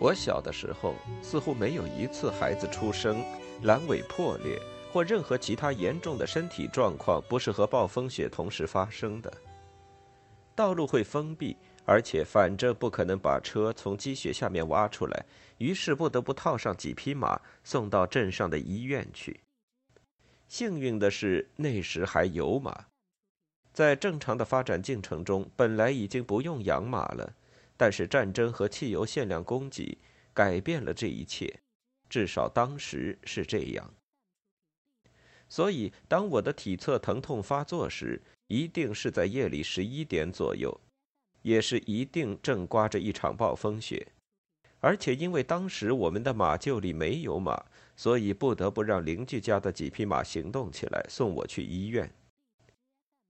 我小的时候，似乎没有一次孩子出生、阑尾破裂或任何其他严重的身体状况不是和暴风雪同时发生的。道路会封闭，而且反正不可能把车从积雪下面挖出来，于是不得不套上几匹马，送到镇上的医院去。幸运的是，那时还有马。在正常的发展进程中，本来已经不用养马了，但是战争和汽油限量供给改变了这一切，至少当时是这样。所以，当我的体侧疼痛发作时，一定是在夜里十一点左右，也是一定正刮着一场暴风雪，而且因为当时我们的马厩里没有马，所以不得不让邻居家的几匹马行动起来，送我去医院。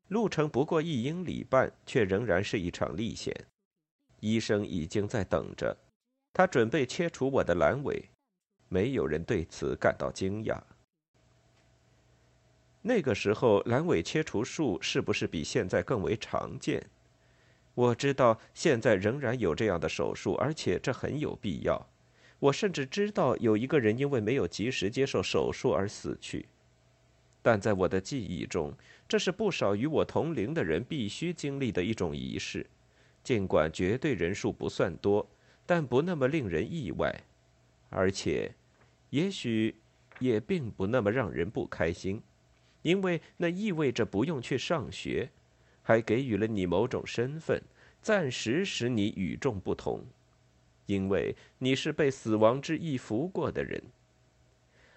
路程不过一英里半，却仍然是一场历险。医生已经在等着，他准备切除我的阑尾。没有人对此感到惊讶。那个时候，阑尾切除术是不是比现在更为常见？我知道现在仍然有这样的手术，而且这很有必要。我甚至知道有一个人因为没有及时接受手术而死去。但在我的记忆中，这是不少与我同龄的人必须经历的一种仪式，尽管绝对人数不算多，但不那么令人意外，而且，也许也并不那么让人不开心，因为那意味着不用去上学，还给予了你某种身份，暂时使你与众不同，因为你是被死亡之翼拂过的人。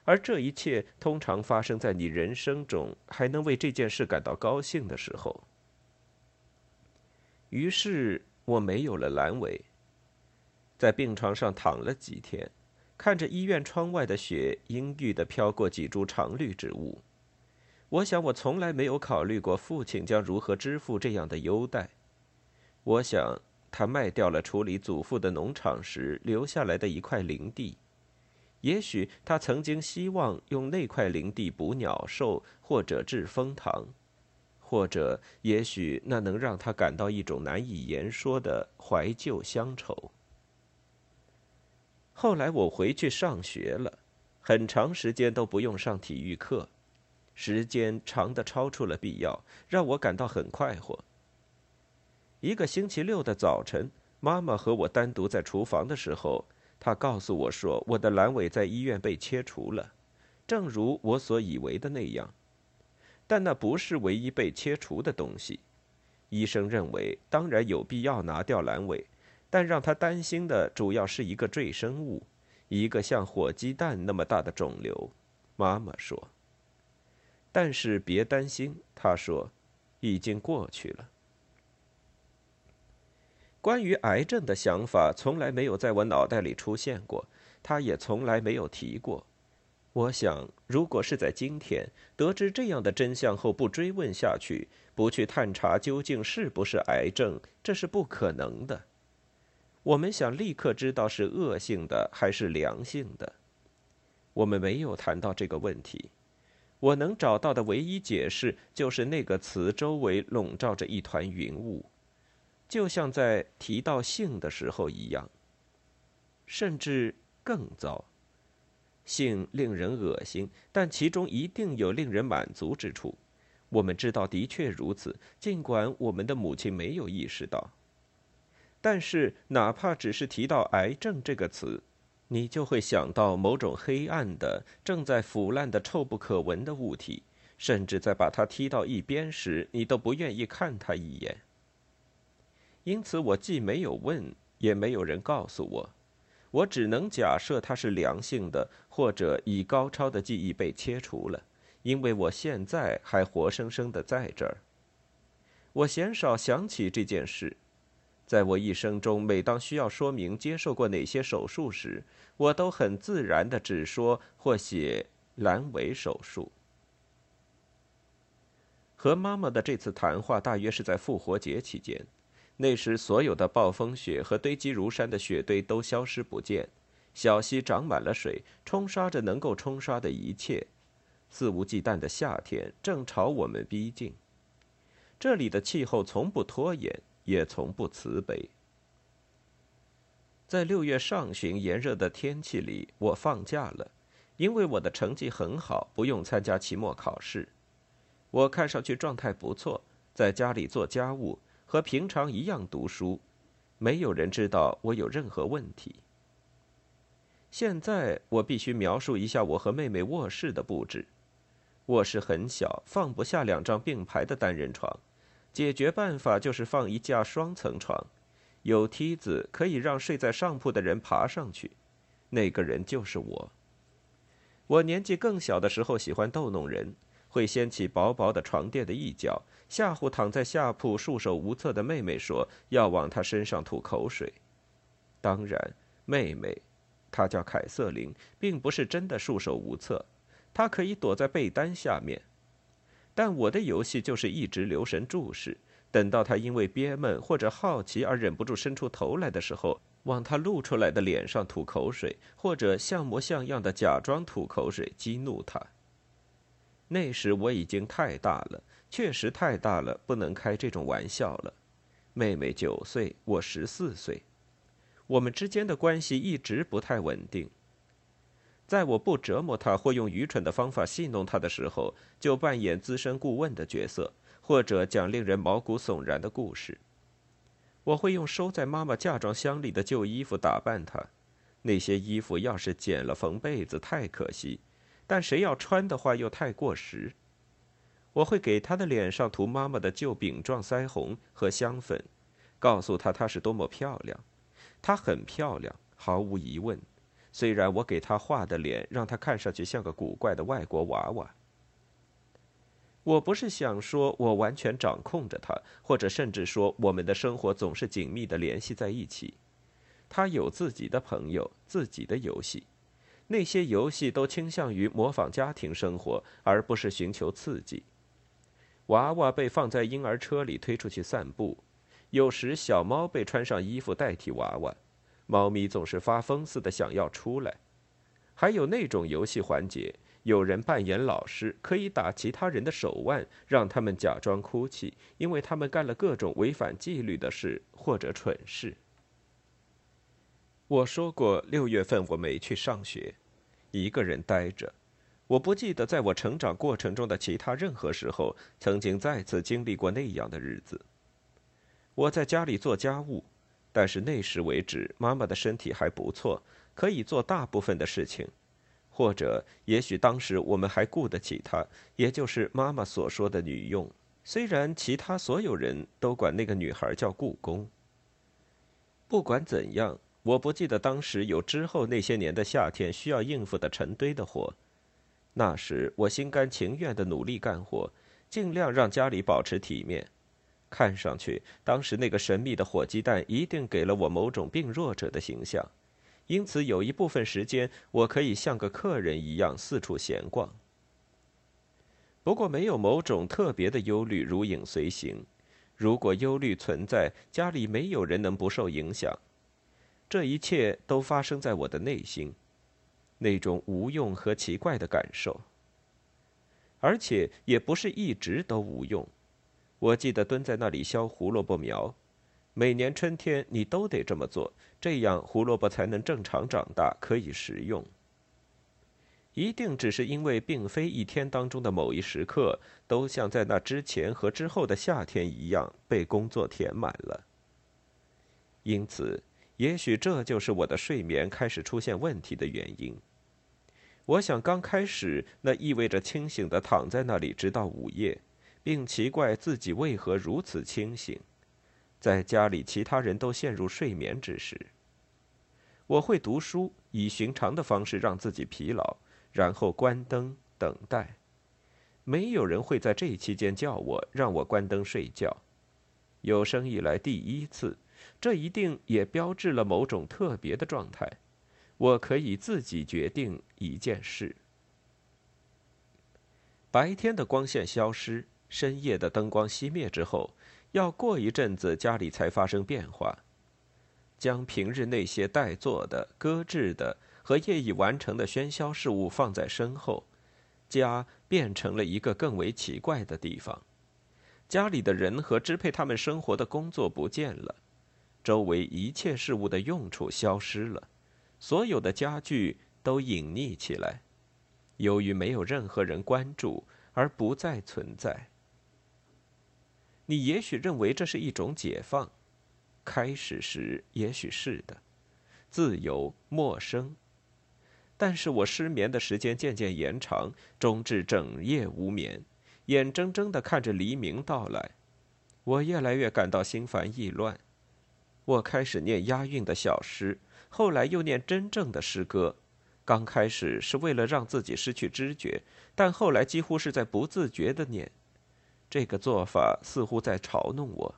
而这一切通常发生在你人生中还能为这件事感到高兴的时候。于是我没有了阑尾，在病床上躺了几天，看着医院窗外的雪阴郁地飘过几株常绿植物。我想，我从来没有考虑过父亲将如何支付这样的优待。我想，他卖掉了处理祖父的农场时留下来的一块林地。也许他曾经希望用那块林地捕鸟兽，或者制蜂糖，或者也许那能让他感到一种难以言说的怀旧乡愁。后来我回去上学了，很长时间都不用上体育课，时间长的超出了必要，让我感到很快活。一个星期六的早晨，妈妈和我单独在厨房的时候。她告诉我说，我的阑尾在医院被切除了，正如我所以为的那样。但那不是唯一被切除的东西。医生认为，当然有必要拿掉阑尾，但让他担心的主要是一个赘生物，一个像火鸡蛋那么大的肿瘤。妈妈说。但是别担心，他说，已经过去了。关于癌症的想法从来没有在我脑袋里出现过，他也从来没有提过。我想，如果是在今天得知这样的真相后不追问下去，不去探查究竟是不是癌症，这是不可能的。我们想立刻知道是恶性的还是良性的。我们没有谈到这个问题。我能找到的唯一解释就是那个词周围笼罩着一团云雾。就像在提到性的时候一样，甚至更糟。性令人恶心，但其中一定有令人满足之处。我们知道的确如此，尽管我们的母亲没有意识到。但是，哪怕只是提到“癌症”这个词，你就会想到某种黑暗的、正在腐烂的、臭不可闻的物体，甚至在把它踢到一边时，你都不愿意看它一眼。因此，我既没有问，也没有人告诉我，我只能假设它是良性的，或者以高超的技艺被切除了，因为我现在还活生生的在这儿。我鲜少想起这件事，在我一生中，每当需要说明接受过哪些手术时，我都很自然的只说或写阑尾手术。和妈妈的这次谈话大约是在复活节期间。那时，所有的暴风雪和堆积如山的雪堆都消失不见，小溪涨满了水，冲刷着能够冲刷的一切。肆无忌惮的夏天正朝我们逼近。这里的气候从不拖延，也从不慈悲。在六月上旬炎热的天气里，我放假了，因为我的成绩很好，不用参加期末考试。我看上去状态不错，在家里做家务，和平常一样读书，没有人知道我有任何问题。现在我必须描述一下我和妹妹卧室的布置。卧室很小，放不下两张并排的单人床，解决办法就是放一架双层床，有梯子可以让睡在上铺的人爬上去，那个人就是我。我年纪更小的时候喜欢逗弄人。会掀起薄薄的床垫的一角，吓唬躺在下铺束手无策的妹妹，说要往她身上吐口水。当然，妹妹，她叫凯瑟琳，并不是真的束手无策，她可以躲在被单下面。但我的游戏就是一直留神注视，等到她因为憋闷或者好奇而忍不住伸出头来的时候，往她露出来的脸上吐口水，或者像模像样的假装吐口水，激怒她。那时我已经太大了，确实太大了，不能开这种玩笑了。妹妹九岁，我十四岁，我们之间的关系一直不太稳定。在我不折磨她或用愚蠢的方法戏弄她的时候，就扮演资深顾问的角色，或者讲令人毛骨悚然的故事。我会用收在妈妈嫁妆箱里的旧衣服打扮她，那些衣服要是剪了缝被子，太可惜。但谁要穿的话又太过时。我会给他的脸上涂妈妈的旧饼状腮红和香粉，告诉他她是多么漂亮。她很漂亮，毫无疑问。虽然我给她画的脸让她看上去像个古怪的外国娃娃。我不是想说我完全掌控着她，或者甚至说我们的生活总是紧密的联系在一起。她有自己的朋友，自己的游戏。那些游戏都倾向于模仿家庭生活，而不是寻求刺激。娃娃被放在婴儿车里推出去散步，有时小猫被穿上衣服代替娃娃，猫咪总是发疯似的想要出来。还有那种游戏环节，有人扮演老师，可以打其他人的手腕，让他们假装哭泣，因为他们干了各种违反纪律的事或者蠢事。我说过，六月份我没去上学。一个人呆着，我不记得在我成长过程中的其他任何时候曾经再次经历过那样的日子。我在家里做家务，但是那时为止，妈妈的身体还不错，可以做大部分的事情，或者也许当时我们还顾得起她，也就是妈妈所说的女佣。虽然其他所有人都管那个女孩叫故宫。不管怎样。我不记得当时有之后那些年的夏天需要应付的成堆的活，那时我心甘情愿地努力干活，尽量让家里保持体面。看上去，当时那个神秘的火鸡蛋一定给了我某种病弱者的形象，因此有一部分时间我可以像个客人一样四处闲逛。不过没有某种特别的忧虑如影随形，如果忧虑存在，家里没有人能不受影响。这一切都发生在我的内心，那种无用和奇怪的感受，而且也不是一直都无用。我记得蹲在那里削胡萝卜苗，每年春天你都得这么做，这样胡萝卜才能正常长大，可以食用。一定只是因为并非一天当中的某一时刻都像在那之前和之后的夏天一样被工作填满了，因此。也许这就是我的睡眠开始出现问题的原因。我想刚开始那意味着清醒的躺在那里直到午夜，并奇怪自己为何如此清醒，在家里其他人都陷入睡眠之时。我会读书，以寻常的方式让自己疲劳，然后关灯等待。没有人会在这期间叫我，让我关灯睡觉。有生以来第一次。这一定也标志了某种特别的状态。我可以自己决定一件事：白天的光线消失，深夜的灯光熄灭之后，要过一阵子家里才发生变化。将平日那些待做的、搁置的和业已完成的喧嚣事物放在身后，家变成了一个更为奇怪的地方。家里的人和支配他们生活的工作不见了。周围一切事物的用处消失了，所有的家具都隐匿起来，由于没有任何人关注而不再存在。你也许认为这是一种解放，开始时也许是的，自由、陌生。但是我失眠的时间渐渐延长，终至整夜无眠，眼睁睁的看着黎明到来。我越来越感到心烦意乱。我开始念押韵的小诗，后来又念真正的诗歌。刚开始是为了让自己失去知觉，但后来几乎是在不自觉的念。这个做法似乎在嘲弄我，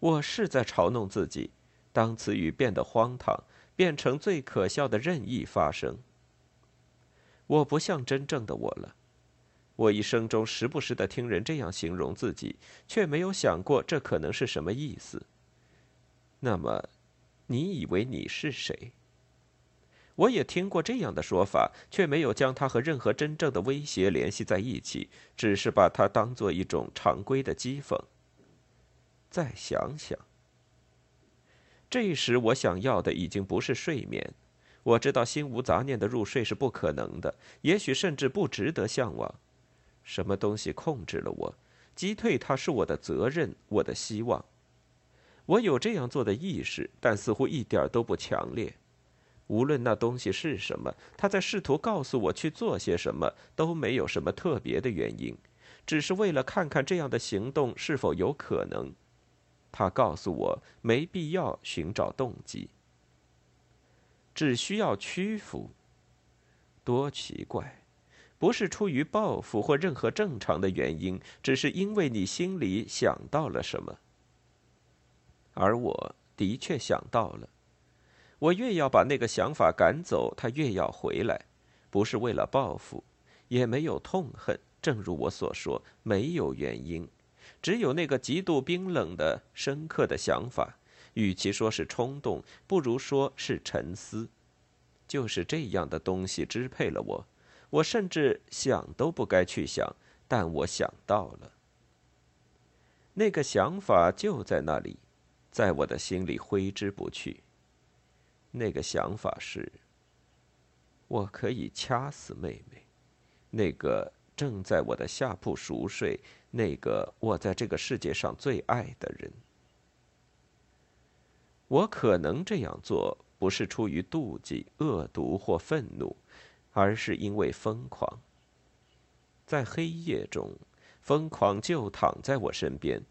我是在嘲弄自己。当词语变得荒唐，变成最可笑的任意发生。我不像真正的我了。我一生中时不时的听人这样形容自己，却没有想过这可能是什么意思。那么，你以为你是谁？我也听过这样的说法，却没有将它和任何真正的威胁联系在一起，只是把它当做一种常规的讥讽。再想想，这时我想要的已经不是睡眠。我知道心无杂念的入睡是不可能的，也许甚至不值得向往。什么东西控制了我？击退它是我的责任，我的希望。我有这样做的意识，但似乎一点都不强烈。无论那东西是什么，他在试图告诉我去做些什么，都没有什么特别的原因，只是为了看看这样的行动是否有可能。他告诉我没必要寻找动机，只需要屈服。多奇怪！不是出于报复或任何正常的原因，只是因为你心里想到了什么。而我的确想到了。我越要把那个想法赶走，他越要回来，不是为了报复，也没有痛恨。正如我所说，没有原因，只有那个极度冰冷的、深刻的想法。与其说是冲动，不如说是沉思。就是这样的东西支配了我。我甚至想都不该去想，但我想到了。那个想法就在那里，在我的心里挥之不去。那个想法是：我可以掐死妹妹，那个正在我的下铺熟睡，那个我在这个世界上最爱的人。我可能这样做，不是出于妒忌、恶毒或愤怒，而是因为疯狂。在黑夜中，疯狂就躺在我身边，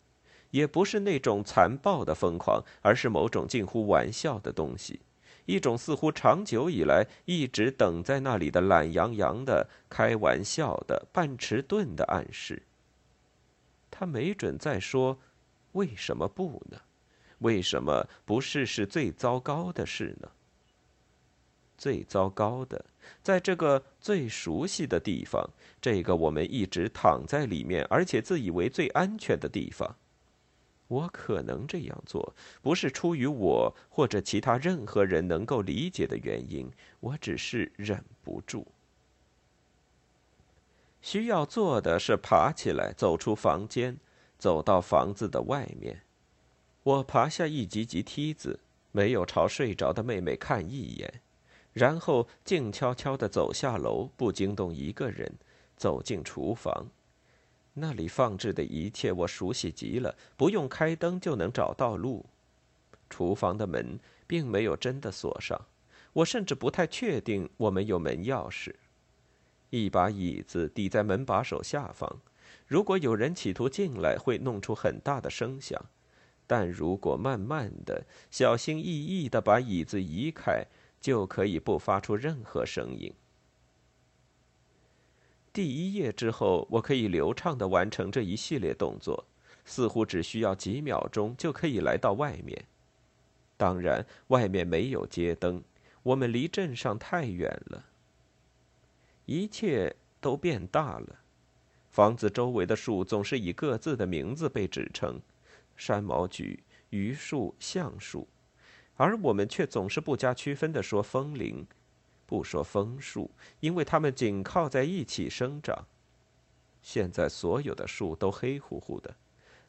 也不是那种残暴的疯狂，而是某种近乎玩笑的东西。一种似乎长久以来一直等在那里的懒洋洋的、开玩笑的、半迟钝的暗示。他没准在说：“为什么不呢？为什么不试试最糟糕的事呢？最糟糕的，在这个最熟悉的地方，这个我们一直躺在里面，而且自以为最安全的地方。”我可能这样做，不是出于我或者其他任何人能够理解的原因，我只是忍不住。需要做的是爬起来，走出房间，走到房子的外面。我爬下一级级梯子，没有朝睡着的妹妹看一眼，然后静悄悄地走下楼，不惊动一个人，走进厨房。那里放置的一切我熟悉极了，不用开灯就能找到路。厨房的门并没有真的锁上，我甚至不太确定我们有门钥匙。一把椅子抵在门把手下方，如果有人企图进来，会弄出很大的声响；但如果慢慢的、小心翼翼的把椅子移开，就可以不发出任何声音。第一页之后，我可以流畅地完成这一系列动作，似乎只需要几秒钟就可以来到外面。当然，外面没有街灯，我们离镇上太远了。一切都变大了，房子周围的树总是以各自的名字被指称：山毛榉、榆树、橡树，而我们却总是不加区分地说枫林。不说枫树，因为它们紧靠在一起生长。现在所有的树都黑乎乎的，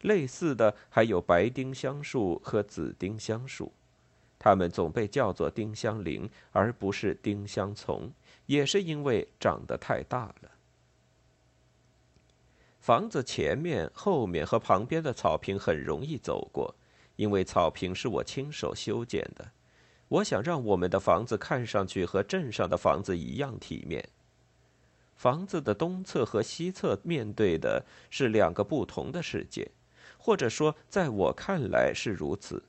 类似的还有白丁香树和紫丁香树，它们总被叫做丁香林，而不是丁香丛，也是因为长得太大了。房子前面、后面和旁边的草坪很容易走过，因为草坪是我亲手修剪的。我想让我们的房子看上去和镇上的房子一样体面。房子的东侧和西侧面对的是两个不同的世界，或者说，在我看来是如此。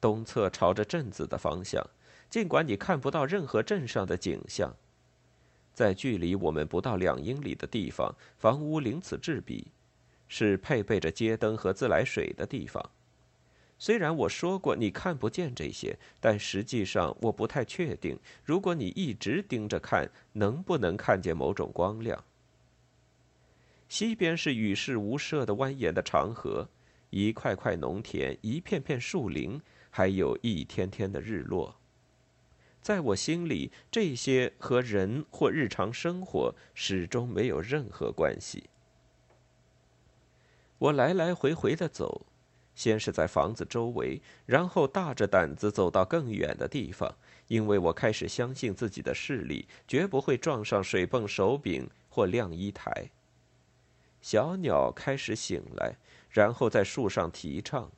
东侧朝着镇子的方向，尽管你看不到任何镇上的景象。在距离我们不到两英里的地方，房屋鳞次栉比，是配备着街灯和自来水的地方。虽然我说过你看不见这些，但实际上我不太确定，如果你一直盯着看，能不能看见某种光亮。西边是与世无涉的蜿蜒的长河，一块块农田，一片片树林，还有一天天的日落。在我心里，这些和人或日常生活始终没有任何关系。我来来回回的走，先是在房子周围，然后大着胆子走到更远的地方，因为我开始相信自己的视力绝不会撞上水泵手柄或晾衣台。小鸟开始醒来，然后在树上啼唱，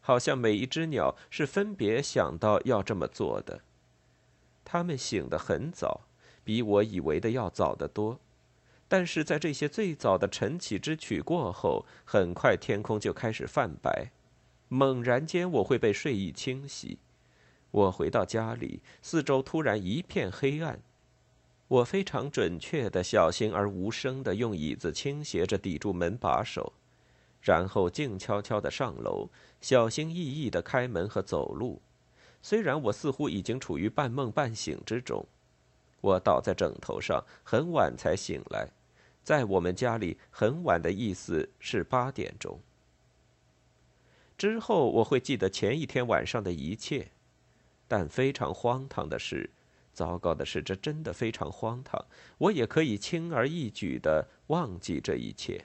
好像每一只鸟是分别想到要这么做的。它们醒得很早，比我以为的要早得多。但是在这些最早的晨起之曲过后，很快天空就开始泛白，猛然间我会被睡意侵袭。我回到家里，四周突然一片黑暗。我非常准确的、小心而无声的用椅子倾斜着抵住门把手，然后静悄悄的上楼，小心翼翼的开门和走路。虽然我似乎已经处于半梦半醒之中，我倒在枕头上，很晚才醒来。在我们家里，很晚的意思是八点钟。之后我会记得前一天晚上的一切，但非常荒唐的是，糟糕的是，这真的非常荒唐。我也可以轻而易举的忘记这一切。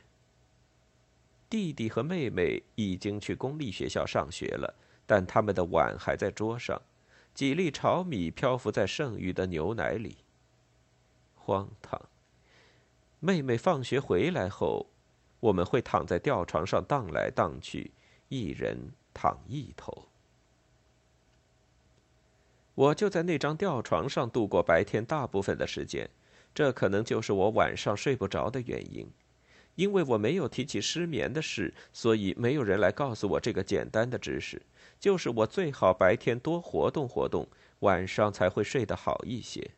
弟弟和妹妹已经去公立学校上学了。但他们的碗还在桌上，几粒炒米漂浮在剩余的牛奶里。荒唐！妹妹放学回来后，我们会躺在吊床上荡来荡去，一人躺一头。我就在那张吊床上度过白天大部分的时间，这可能就是我晚上睡不着的原因。因为我没有提起失眠的事，所以没有人来告诉我这个简单的知识。就是我最好白天多活动活动，晚上才会睡得好一些。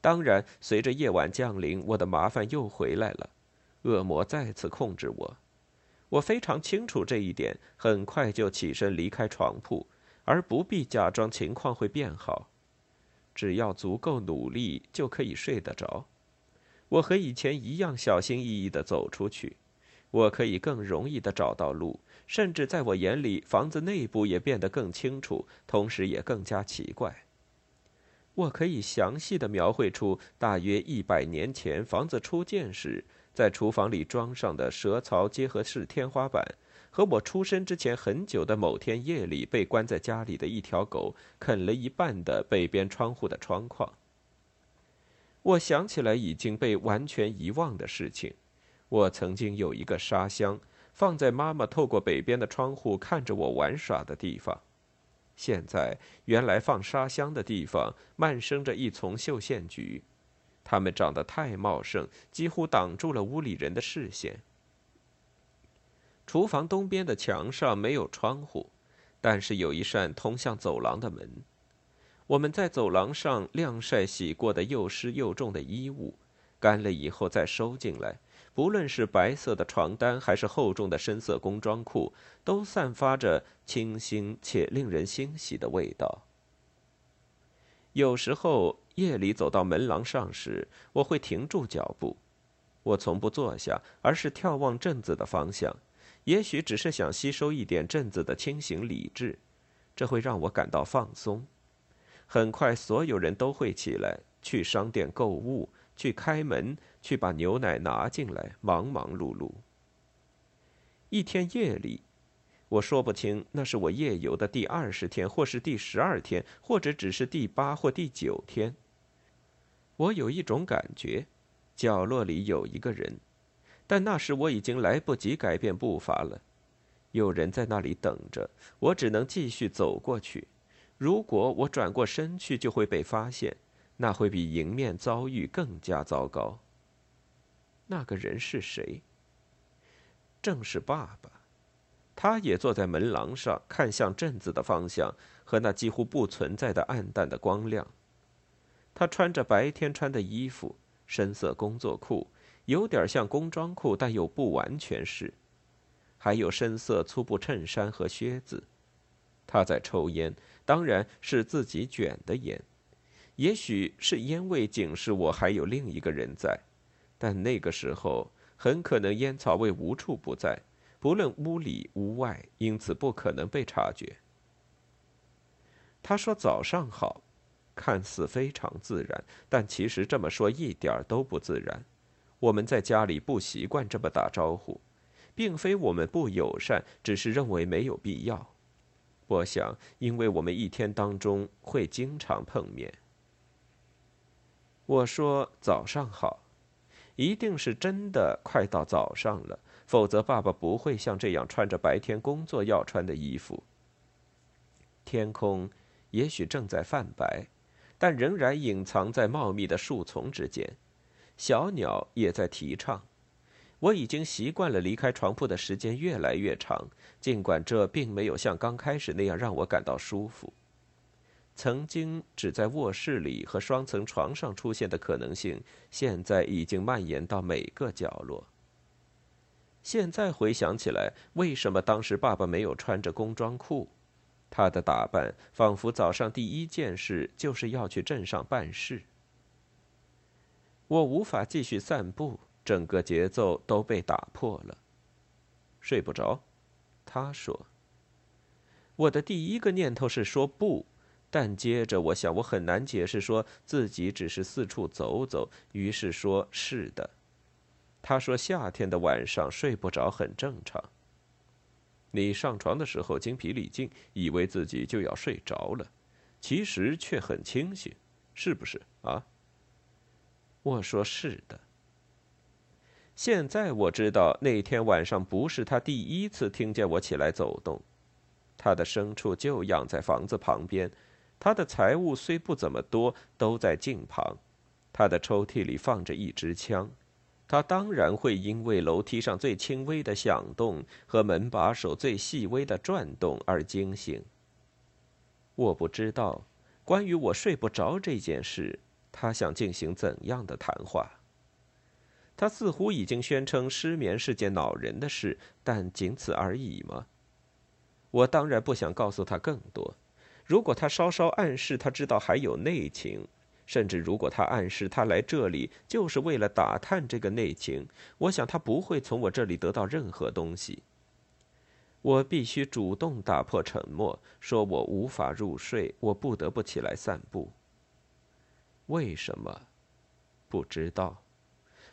当然，随着夜晚降临，我的麻烦又回来了，恶魔再次控制我。我非常清楚这一点，很快就起身离开床铺，而不必假装情况会变好。只要足够努力，就可以睡得着。我和以前一样小心翼翼地走出去，我可以更容易地找到路。甚至在我眼里，房子内部也变得更清楚，同时也更加奇怪。我可以详细的描绘出大约一百年前房子初建时，在厨房里装上的蛇槽结合式天花板，和我出生之前很久的某天夜里被关在家里的一条狗啃了一半的北边窗户的窗框。我想起来已经被完全遗忘的事情，我曾经有一个沙箱。放在妈妈透过北边的窗户看着我玩耍的地方，现在原来放沙箱的地方漫生着一丛绣线菊，它们长得太茂盛，几乎挡住了屋里人的视线。厨房东边的墙上没有窗户，但是有一扇通向走廊的门。我们在走廊上晾晒洗过的又湿又重的衣物，干了以后再收进来。不论是白色的床单，还是厚重的深色工装裤，都散发着清新且令人欣喜的味道。有时候夜里走到门廊上时，我会停住脚步。我从不坐下，而是眺望镇子的方向，也许只是想吸收一点镇子的清醒理智，这会让我感到放松。很快，所有人都会起来去商店购物。去开门，去把牛奶拿进来，忙忙碌碌。一天夜里，我说不清那是我夜游的第二十天，或是第十二天，或者只是第八或第九天。我有一种感觉，角落里有一个人，但那时我已经来不及改变步伐了。有人在那里等着，我只能继续走过去。如果我转过身去，就会被发现，那会比迎面遭遇更加糟糕。那个人是谁？正是爸爸，他也坐在门廊上，看向镇子的方向和那几乎不存在的暗淡的光亮。他穿着白天穿的衣服，深色工作裤，有点像工装裤，但又不完全是。还有深色粗布衬衫和靴子。他在抽烟，当然是自己卷的烟。也许是烟味警示我还有另一个人在，但那个时候。很可能烟草味无处不在，不论屋里屋外，因此不可能被察觉。他说：“早上好”，看似非常自然，但其实这么说一点儿都不自然。我们在家里不习惯这么打招呼，并非我们不友善，只是认为没有必要。我想，因为我们一天当中会经常碰面。我说：“早上好。”一定是真的快到早上了，否则爸爸不会像这样穿着白天工作要穿的衣服。天空也许正在泛白，但仍然隐藏在茂密的树丛之间。小鸟也在啼唱。我已经习惯了离开床铺的时间越来越长，尽管这并没有像刚开始那样让我感到舒服。曾经只在卧室里和双层床上出现的可能性，现在已经蔓延到每个角落。现在回想起来，为什么当时爸爸没有穿着工装裤？他的打扮仿佛早上第一件事就是要去镇上办事。我无法继续散步，整个节奏都被打破了。睡不着，他说。我的第一个念头是说不。但接着，我想我很难解释说自己只是四处走走，于是说是的。他说夏天的晚上睡不着很正常。你上床的时候精疲力尽，以为自己就要睡着了，其实却很清醒，是不是啊？我说是的。现在我知道那天晚上不是他第一次听见我起来走动，他的牲畜就养在房子旁边。他的财物虽不怎么多，都在镜旁。他的抽屉里放着一支枪。他当然会因为楼梯上最轻微的响动和门把手最细微的转动而惊醒。我不知道，关于我睡不着这件事，他想进行怎样的谈话。他似乎已经宣称失眠是件恼人的事，但仅此而已吗？我当然不想告诉他更多。如果他稍稍暗示他知道还有内情，甚至如果他暗示他来这里就是为了打探这个内情，我想他不会从我这里得到任何东西。我必须主动打破沉默，说我无法入睡，我不得不起来散步。为什么？不知道。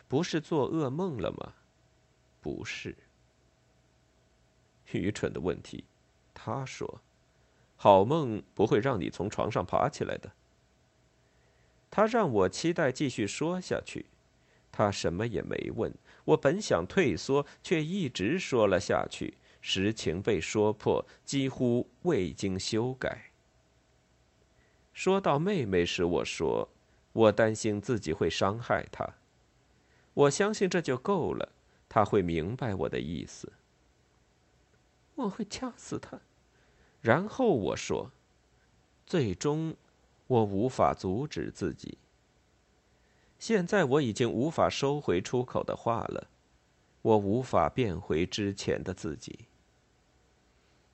不是做噩梦了吗？不是。愚蠢的问题，他说。好梦不会让你从床上爬起来的。他让我期待继续说下去，他什么也没问。我本想退缩，却一直说了下去。实情被说破，几乎未经修改。说到妹妹时，我说我担心自己会伤害她。我相信这就够了，他会明白我的意思。我会掐死他。然后我说：“最终，我无法阻止自己。现在我已经无法收回出口的话了，我无法变回之前的自己。”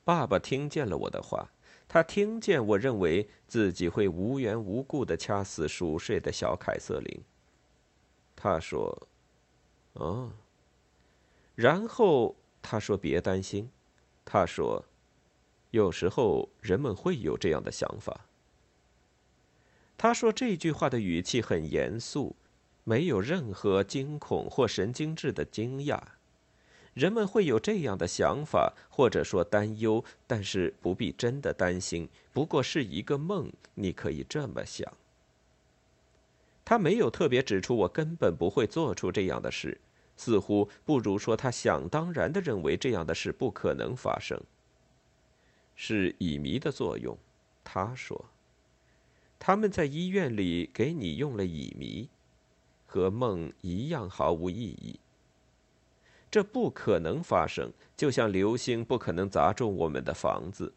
爸爸听见了我的话，他听见我认为自己会无缘无故的掐死熟睡的小凯瑟琳。他说：“哦。”然后他说：“别担心。”他说。有时候人们会有这样的想法。他说这句话的语气很严肃，没有任何惊恐或神经质的惊讶。人们会有这样的想法，或者说担忧，但是不必真的担心，不过是一个梦。你可以这么想。他没有特别指出我根本不会做出这样的事，似乎不如说他想当然的认为这样的事不可能发生。是乙醚的作用，他说。他们在医院里给你用了乙醚，和梦一样毫无意义。这不可能发生，就像流星不可能砸中我们的房子。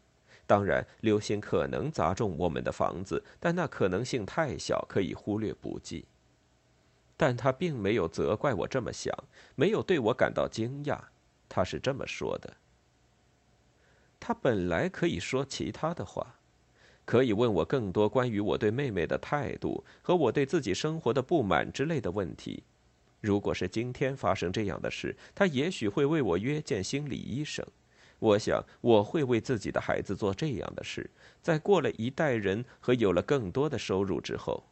当然，流星可能砸中我们的房子，但那可能性太小，可以忽略不计。但他并没有责怪我这么想，没有对我感到惊讶。他是这么说的：他本来可以说其他的话，可以问我更多关于我对妹妹的态度和我对自己生活的不满之类的问题。如果是今天发生这样的事，他也许会为我约见心理医生。我想我会为自己的孩子做这样的事，在过了一代人和有了更多的收入之后。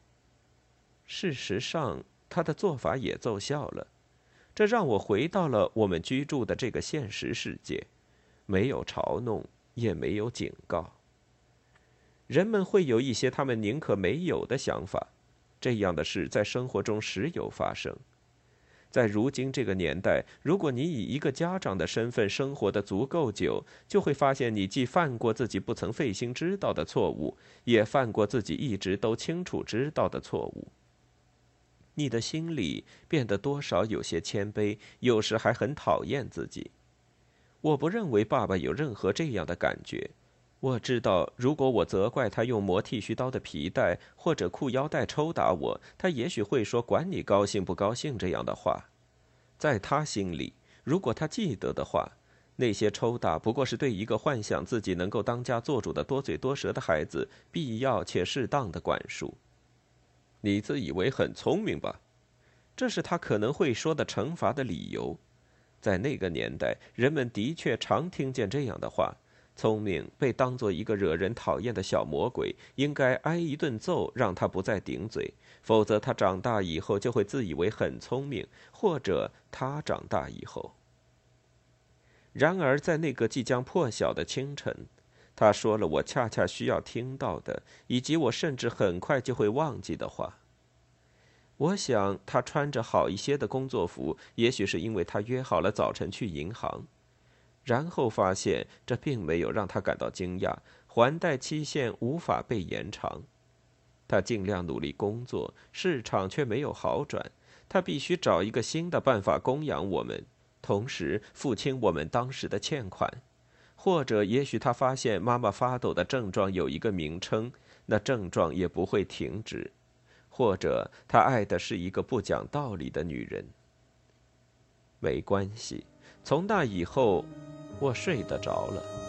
事实上，他的做法也奏效了，这让我回到了我们居住的这个现实世界，没有嘲弄，也没有警告。人们会有一些他们宁可没有的想法，这样的事在生活中时有发生。在如今这个年代，如果你以一个家长的身份生活的足够久，就会发现你既犯过自己不曾费心知道的错误，也犯过自己一直都清楚知道的错误。你的心里变得多少有些谦卑，有时还很讨厌自己。我不认为爸爸有任何这样的感觉。我知道，如果我责怪他用磨剃须刀的皮带或者裤腰带抽打我，他也许会说“管你高兴不高兴”这样的话。在他心里，如果他记得的话，那些抽打不过是对一个幻想自己能够当家做主的多嘴多舌的孩子必要且适当的管束。你自以为很聪明吧？这是他可能会说的惩罚的理由。在那个年代，人们的确常听见这样的话。聪明被当做一个惹人讨厌的小魔鬼，应该挨一顿揍，让他不再顶嘴，否则他长大以后就会自以为很聪明，或者他长大以后。然而，在那个即将破晓的清晨，他说了我恰恰需要听到的，以及我甚至很快就会忘记的话。我想，他穿着好一些的工作服，也许是因为他约好了早晨去银行。然后发现这并没有让他感到惊讶，还贷期限无法被延长。他尽量努力工作，市场却没有好转。他必须找一个新的办法供养我们，同时付清我们当时的欠款。或者，也许他发现妈妈发抖的症状有一个名称，那症状也不会停止。或者，他爱的是一个不讲道理的女人。没关系，从那以后。我睡得着了。